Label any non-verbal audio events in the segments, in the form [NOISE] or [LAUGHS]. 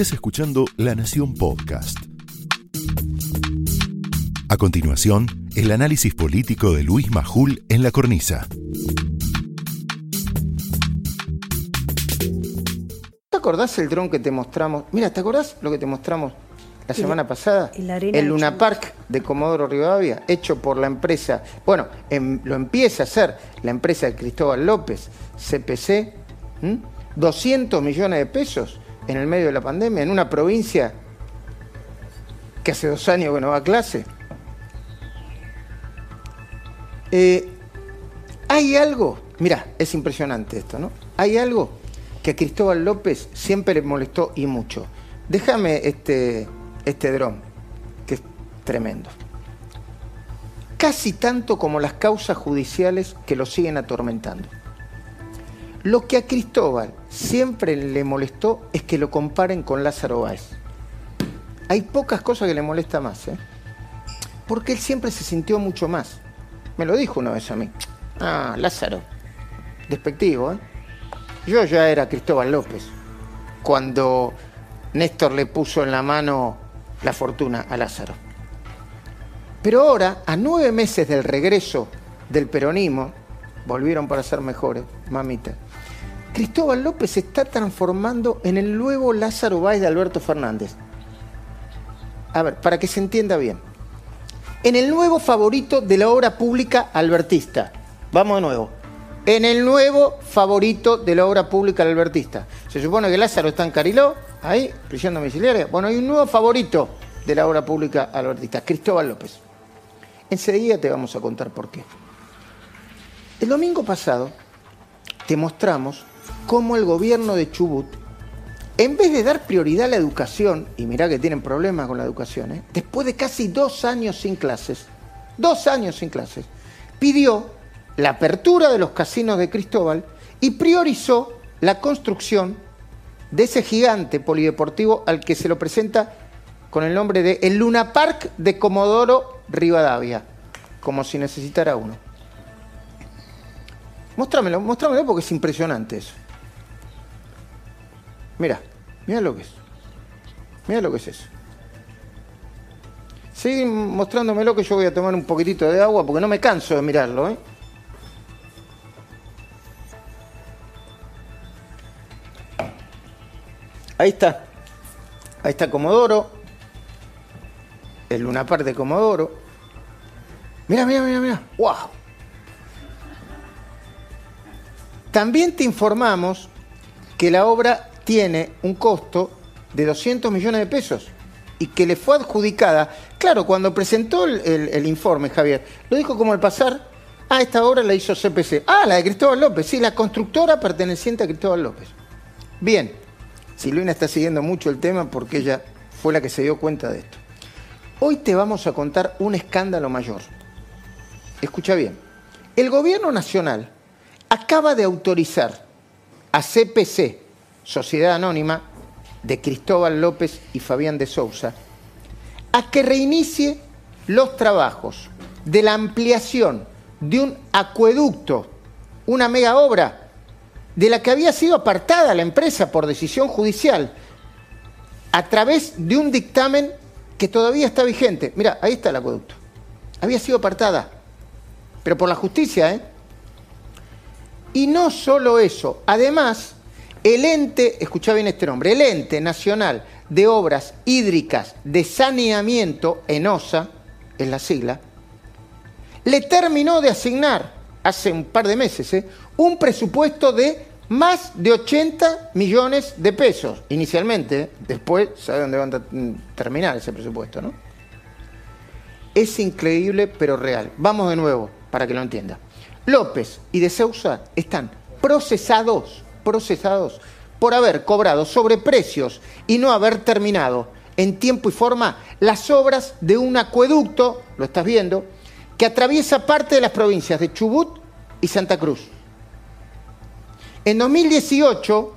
Estás escuchando La Nación Podcast. A continuación, el análisis político de Luis Majul en la cornisa. ¿Te acordás el dron que te mostramos? Mira, ¿te acordás lo que te mostramos la semana pasada? la el Luna Chubut. Park de Comodoro Rivadavia, hecho por la empresa, bueno, em- lo empieza a hacer la empresa de Cristóbal López, CPC, ¿m? 200 millones de pesos en el medio de la pandemia, en una provincia que hace dos años que no va a clase. Eh, hay algo, mira, es impresionante esto, ¿no? Hay algo que a Cristóbal López siempre le molestó y mucho. Déjame este, este dron, que es tremendo. Casi tanto como las causas judiciales que lo siguen atormentando. Lo que a Cristóbal siempre le molestó es que lo comparen con Lázaro Báez. Hay pocas cosas que le molesta más, ¿eh? Porque él siempre se sintió mucho más. Me lo dijo una vez a mí. Ah, Lázaro. Despectivo, ¿eh? Yo ya era Cristóbal López cuando Néstor le puso en la mano la fortuna a Lázaro. Pero ahora, a nueve meses del regreso del peronismo, volvieron para ser mejores, mamita. Cristóbal López se está transformando en el nuevo Lázaro Báez de Alberto Fernández. A ver, para que se entienda bien. En el nuevo favorito de la obra pública albertista. Vamos de nuevo. En el nuevo favorito de la obra pública albertista. Se supone que Lázaro está en Cariló, ahí, prisión domiciliaria. Bueno, hay un nuevo favorito de la obra pública albertista, Cristóbal López. Enseguida te vamos a contar por qué. El domingo pasado te mostramos cómo el gobierno de Chubut, en vez de dar prioridad a la educación, y mirá que tienen problemas con la educación, ¿eh? después de casi dos años sin clases, dos años sin clases, pidió la apertura de los casinos de Cristóbal y priorizó la construcción de ese gigante polideportivo al que se lo presenta con el nombre de el Luna Park de Comodoro Rivadavia, como si necesitara uno. Mostrámelo, mostrámelo porque es impresionante eso. Mira, mira lo que es. Mira lo que es eso. Sigue mostrándomelo que yo voy a tomar un poquitito de agua porque no me canso de mirarlo, ¿eh? Ahí está. Ahí está Comodoro. El Luna Park de Comodoro. Mira, mira, mira, mira. ¡Wow! También te informamos que la obra tiene un costo de 200 millones de pesos y que le fue adjudicada. Claro, cuando presentó el, informe, Javier, lo dijo como al pasar. Ah, esta obra la hizo CPC. Ah, la de Cristóbal López. Sí, la constructora perteneciente a Cristóbal López. Bien, Silvina está siguiendo mucho el tema porque ella fue la que se dio cuenta de esto. Hoy te vamos a contar un escándalo mayor. Escucha bien. El gobierno nacional acaba de autorizar a CPC, Sociedad Anónima, de Cristóbal López y Fabián de Sousa, a que reinicie los trabajos de la ampliación de un acueducto, una mega obra, de la que había sido apartada la empresa por decisión judicial, a través de un dictamen que todavía está vigente. Mira, ahí está el acueducto. Había sido apartada, pero por la justicia, ¿eh? Y no solo eso, además, el ente, escucha bien este nombre, el ente nacional de obras hídricas de saneamiento, ENOSA, es la sigla, le terminó de asignar, hace un par de meses, ¿eh? un presupuesto de más de 80 millones de pesos, inicialmente, ¿eh? después, ¿sabe dónde van a terminar ese presupuesto, no? Es increíble, pero real. Vamos de nuevo, para que lo entienda. López y de Sousa están procesados, procesados por haber cobrado sobreprecios y no haber terminado en tiempo y forma las obras de un acueducto, lo estás viendo, que atraviesa parte de las provincias de Chubut y Santa Cruz. En 2018,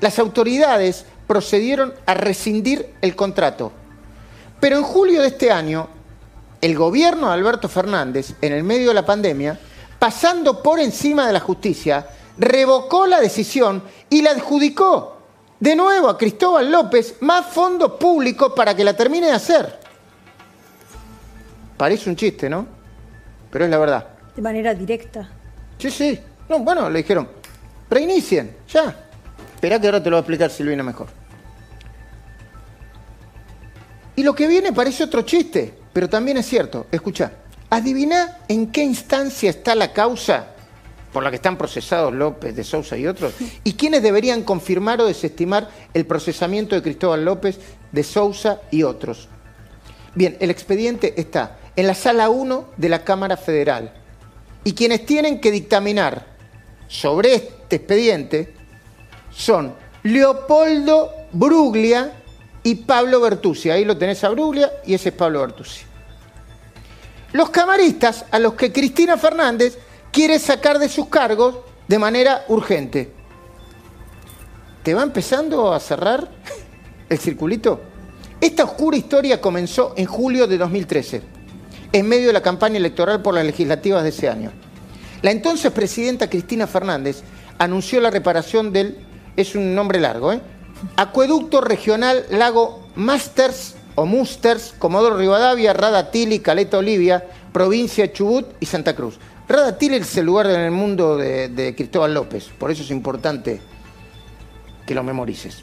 las autoridades procedieron a rescindir el contrato. Pero en julio de este año, el gobierno de Alberto Fernández, en el medio de la pandemia, pasando por encima de la justicia, revocó la decisión y la adjudicó de nuevo a Cristóbal López más fondos públicos para que la termine de hacer. Parece un chiste, ¿no? Pero es la verdad. De manera directa. Sí, sí. No, bueno, le dijeron, reinicien, ya. Esperá que ahora te lo va a explicar Silvina mejor. Y lo que viene parece otro chiste, pero también es cierto. Escucha, adivina en qué instancia está la causa por la que están procesados López, de Sousa y otros, y quiénes deberían confirmar o desestimar el procesamiento de Cristóbal López, de Sousa y otros. Bien, el expediente está en la sala 1 de la Cámara Federal. Y quienes tienen que dictaminar sobre este expediente son Leopoldo Bruglia y Pablo Bertuzzi. Ahí lo tenés a Bruglia y ese es Pablo Bertuzzi. Los camaristas a los que Cristina Fernández quiere sacar de sus cargos de manera urgente. ¿Te va empezando a cerrar el circulito? Esta oscura historia comenzó en julio de 2013, en medio de la campaña electoral por las legislativas de ese año. La entonces presidenta Cristina Fernández anunció la reparación del, es un nombre largo, ¿eh? Acueducto Regional Lago Masters o Musters, Comodoro Rivadavia, Radatili, Caleta Olivia, provincia Chubut y Santa Cruz. Radatili es el lugar en el mundo de, de Cristóbal López, por eso es importante que lo memorices.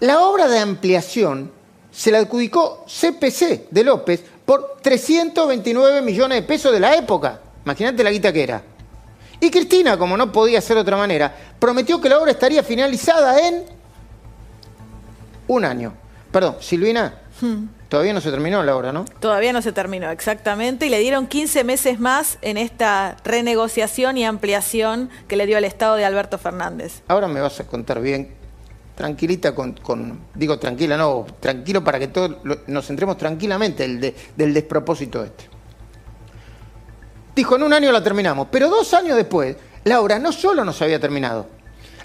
La obra de ampliación se la adjudicó CPC de López por 329 millones de pesos de la época. Imagínate la guita que era. Y Cristina, como no podía ser de otra manera, prometió que la obra estaría finalizada en un año. Perdón, Silvina, todavía no se terminó la obra, ¿no? Todavía no se terminó, exactamente. Y le dieron 15 meses más en esta renegociación y ampliación que le dio el Estado de Alberto Fernández. Ahora me vas a contar bien, tranquilita con, con- digo tranquila, no, tranquilo para que todos nos centremos tranquilamente del, de- del despropósito este. Dijo, en un año la terminamos, pero dos años después, la obra no solo no se había terminado.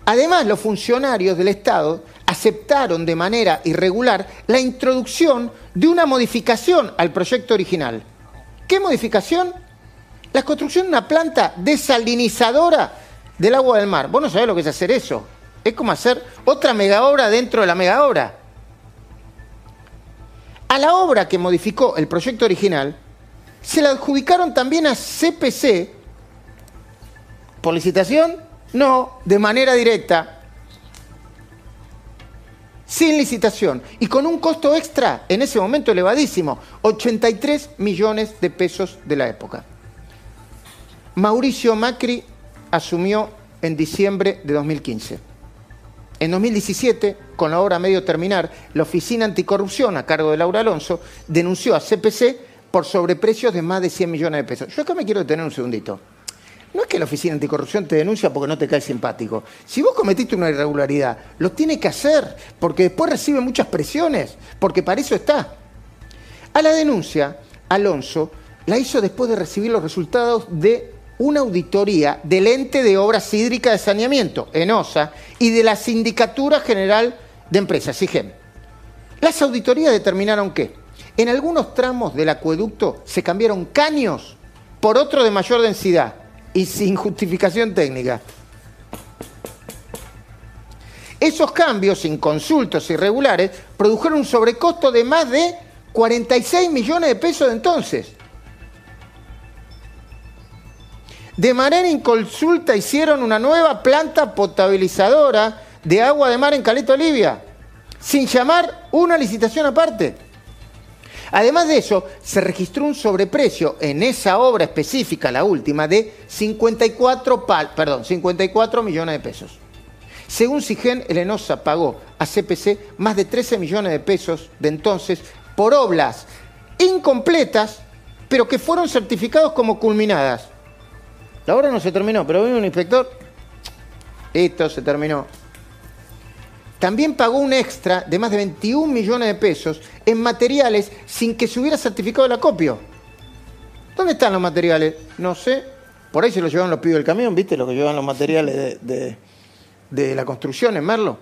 Además, los funcionarios del Estado aceptaron de manera irregular la introducción de una modificación al proyecto original. ¿Qué modificación? La construcción de una planta desalinizadora del agua del mar. Vos no sabés lo que es hacer eso. Es como hacer otra mega obra dentro de la mega obra. A la obra que modificó el proyecto original se la adjudicaron también a CPC por licitación, no, de manera directa, sin licitación y con un costo extra en ese momento elevadísimo, 83 millones de pesos de la época. Mauricio Macri asumió en diciembre de 2015. En 2017, con la obra a medio terminar, la Oficina Anticorrupción, a cargo de Laura Alonso, denunció a CPC por sobreprecios de más de 100 millones de pesos. Yo acá me quiero detener un segundito. No es que la Oficina Anticorrupción te denuncia porque no te cae simpático. Si vos cometiste una irregularidad, lo tiene que hacer, porque después recibe muchas presiones, porque para eso está. A la denuncia, Alonso la hizo después de recibir los resultados de una auditoría del ente de obras hídricas de saneamiento, ENOSA, y de la Sindicatura General de Empresas, SIGEM. Las auditorías determinaron que en algunos tramos del acueducto se cambiaron caños por otro de mayor densidad y sin justificación técnica. Esos cambios inconsultos irregulares produjeron un sobrecosto de más de 46 millones de pesos de entonces. De manera inconsulta hicieron una nueva planta potabilizadora de agua de mar en Caleta Olivia, sin llamar una licitación aparte. Además de eso, se registró un sobreprecio en esa obra específica, la última, de 54, pal- perdón, 54 millones de pesos. Según Sigen, el ENOSA pagó a CPC más de 13 millones de pesos de entonces por obras incompletas, pero que fueron certificados como culminadas. La obra no se terminó, pero vino un inspector. Esto se terminó. También pagó un extra de más de 21 millones de pesos en materiales sin que se hubiera certificado el acopio. ¿Dónde están los materiales? No sé. Por ahí se los llevan los pibes del camión, ¿viste? Los que llevan los materiales de, de- la construcción en Merlo.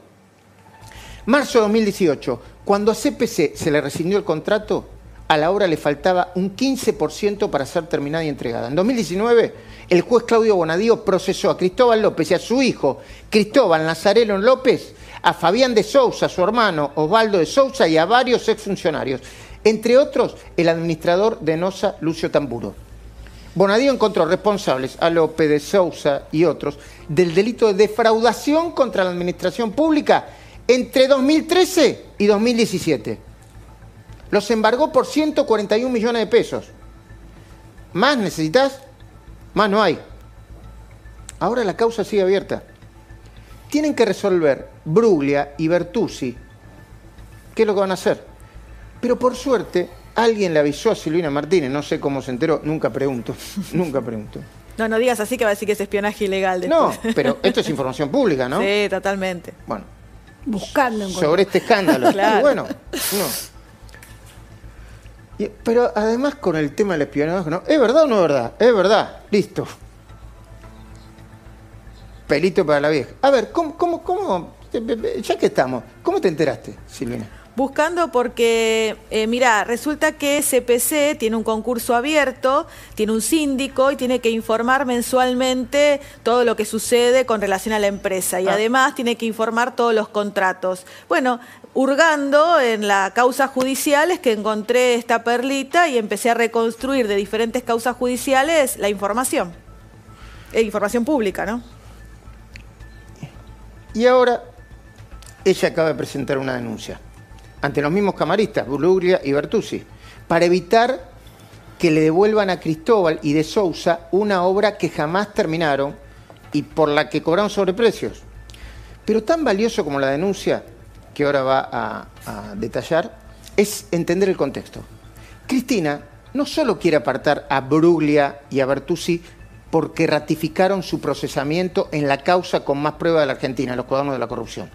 Marzo de 2018, cuando a CPC se le rescindió el contrato, a la obra le faltaba un 15% para ser terminada y entregada. En 2019, el juez Claudio Bonadío procesó a Cristóbal López y a su hijo, Cristóbal Nazareno López, a Fabián de Sousa, su hermano Osvaldo de Sousa y a varios exfuncionarios, entre otros el administrador de NOSA, Lucio Tamburo. Bonadío encontró responsables a López de Sousa y otros del delito de defraudación contra la administración pública entre 2013 y 2017 los embargó por 141 millones de pesos. ¿Más necesitas? Más no hay. Ahora la causa sigue abierta. Tienen que resolver Bruglia y Bertuzzi qué es lo que van a hacer. Pero por suerte, alguien le avisó a Silvina Martínez, no sé cómo se enteró, nunca pregunto, [LAUGHS] nunca pregunto. No, no digas así que va a decir que es espionaje ilegal. No, [LAUGHS] pero esto es información pública, ¿no? Sí, totalmente. Bueno. Buscando. Sobre este escándalo. [LAUGHS] Claro. bueno, no pero además con el tema del espionaje, ¿no? ¿Es verdad o no es verdad? Es verdad, listo. Pelito para la vieja. A ver, ¿cómo, cómo, cómo, ya que estamos, ¿cómo te enteraste, Silvina? Buscando porque, eh, mira, resulta que CPC tiene un concurso abierto, tiene un síndico y tiene que informar mensualmente todo lo que sucede con relación a la empresa y ah. además tiene que informar todos los contratos. Bueno, hurgando en la causa judicial es que encontré esta perlita y empecé a reconstruir de diferentes causas judiciales la información. Eh, información pública, ¿no? Y ahora ella acaba de presentar una denuncia ante los mismos camaristas, Buluglia y Bertuzzi, para evitar que le devuelvan a Cristóbal y de Sousa una obra que jamás terminaron y por la que cobraron sobreprecios. Pero tan valioso como la denuncia que ahora va a, detallar, es entender el contexto. Cristina no solo quiere apartar a Bruglia y a Bertuzzi porque ratificaron su procesamiento en la causa con más prueba de la Argentina, los cuadernos de la corrupción.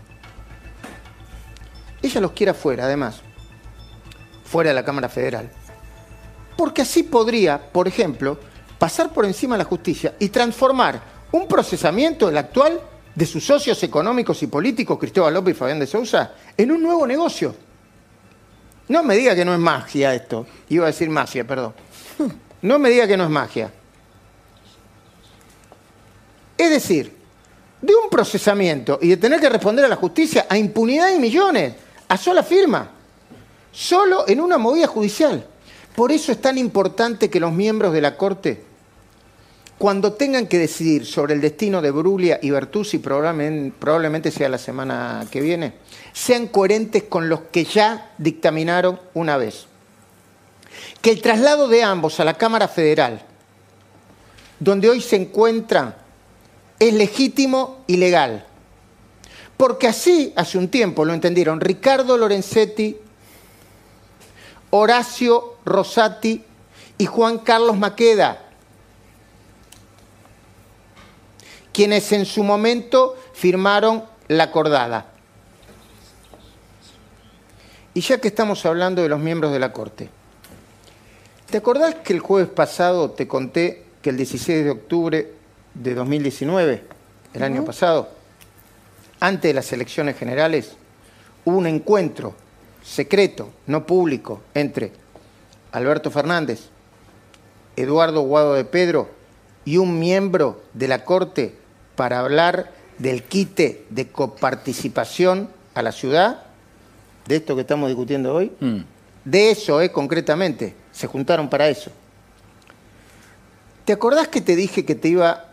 Ella los quiere afuera, además, fuera de la Cámara Federal, porque así podría, por ejemplo, pasar por encima de la justicia y transformar un procesamiento, el actual, de sus socios económicos y políticos, Cristóbal López y Fabián de Sousa, en un nuevo negocio. No me diga que no es magia esto. Iba a decir magia, perdón. [LAUGHS] No me diga que no es magia. Es decir, de un procesamiento y de tener que responder a la justicia a impunidad y millones, a sola firma, solo en una movida judicial. Por eso es tan importante que los miembros de la Corte cuando tengan que decidir sobre el destino de Bruglia y Bertuzzi, probablemente, sea la semana que viene, sean coherentes con los que ya dictaminaron una vez. Que el traslado de ambos a la Cámara Federal, donde hoy se encuentran, es legítimo y legal. Porque así, hace un tiempo, lo entendieron Ricardo Lorenzetti, Horacio Rosati y Juan Carlos Maqueda, quienes en su momento firmaron la acordada. Y ya que estamos hablando de los miembros de la Corte, ¿te acordás que el jueves pasado te conté que el 16 de octubre de 2019, el año pasado, antes de las elecciones generales, hubo un encuentro secreto, no público, entre Alberto Fernández, Eduardo Guado de Pedro y un miembro de la Corte para hablar del quite de coparticipación a la ciudad, de esto que estamos discutiendo hoy, mm. de eso, eh, concretamente, se juntaron para eso. ¿Te acordás que te dije que te iba,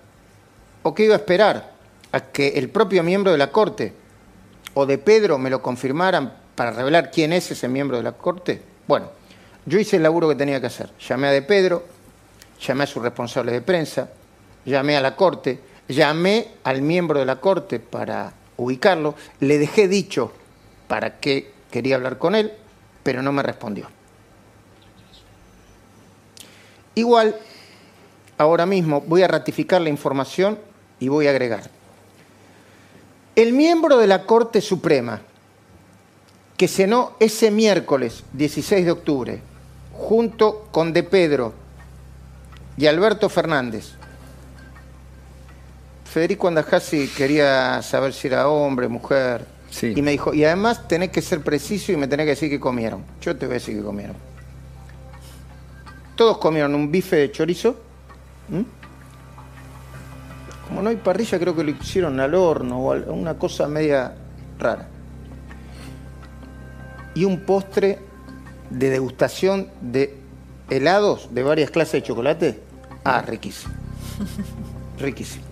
o que iba a esperar a que el propio miembro de la Corte o de Pedro me lo confirmaran para revelar quién es ese miembro de la Corte? Bueno, yo hice el laburo que tenía que hacer. Llamé a de Pedro, llamé a su responsable de prensa, llamé a la Corte, Llamé al miembro de la corte para ubicarlo, le dejé dicho para qué quería hablar con él, pero no me respondió. Igual, ahora mismo voy a ratificar la información y voy a agregar. El miembro de la Corte Suprema que cenó ese miércoles 16 de octubre junto con De Pedro y Alberto Fernández Federico Andajasi quería saber si era hombre, mujer. Y me dijo, y además tenés que ser preciso y me tenés que decir que comieron. Yo te voy a decir que comieron. Todos comieron un bife de chorizo. Como no hay parrilla, creo que lo hicieron al horno o una cosa media rara. Y un postre de degustación de helados de varias clases de chocolate. Ah, riquísimo. [LAUGHS] Riquísimo.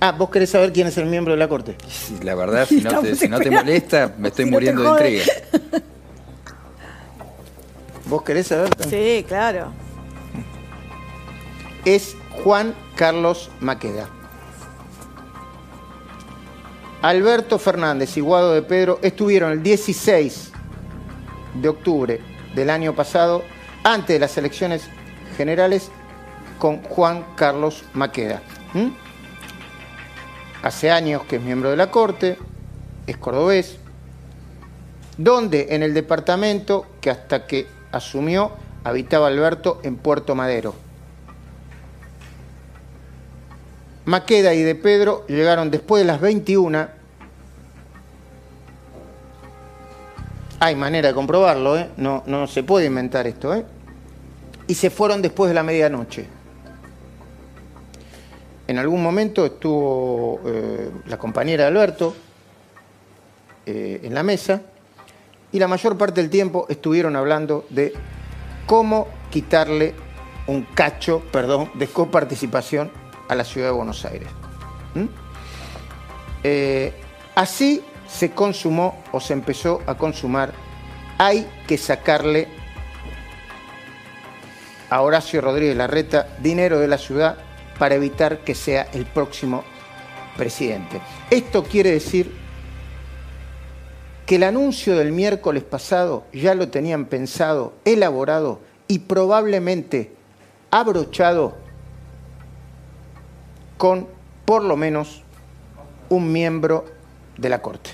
Ah, ¿vos querés saber quién es el miembro de la corte? Sí, la verdad, [LAUGHS] si no, te, molesta, me [LAUGHS] estoy muriendo de intriga. ¿Vos querés saber? Sí, claro. Es Juan Carlos Maqueda. Alberto Fernández y Guado de Pedro estuvieron el 16 de octubre del año pasado, antes de las elecciones generales, con Juan Carlos Maqueda. Hace años que es miembro de la Corte, es cordobés, donde en el departamento que hasta que asumió habitaba Alberto en Puerto Madero. Maqueda y de Pedro llegaron después de las 21. Hay manera de comprobarlo, ¿eh? no, no se puede inventar esto. ¿eh? Y se fueron después de la medianoche. En algún momento estuvo eh, la compañera de Alberto eh, en la mesa y la mayor parte del tiempo estuvieron hablando de cómo quitarle un cacho, perdón, de coparticipación a la ciudad de Buenos Aires. Eh, así se consumó o se empezó a consumar. Hay que sacarle a Horacio Rodríguez Larreta dinero de la ciudad para evitar que sea el próximo presidente. Esto quiere decir que el anuncio del miércoles pasado ya lo tenían pensado, elaborado y probablemente abrochado con por lo menos un miembro de la Corte.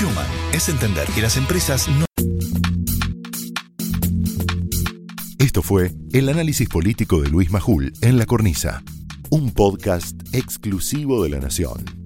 Human es entender que las empresas no... Esto fue el análisis político de Luis Majul en La Cornisa, un podcast exclusivo de La Nación.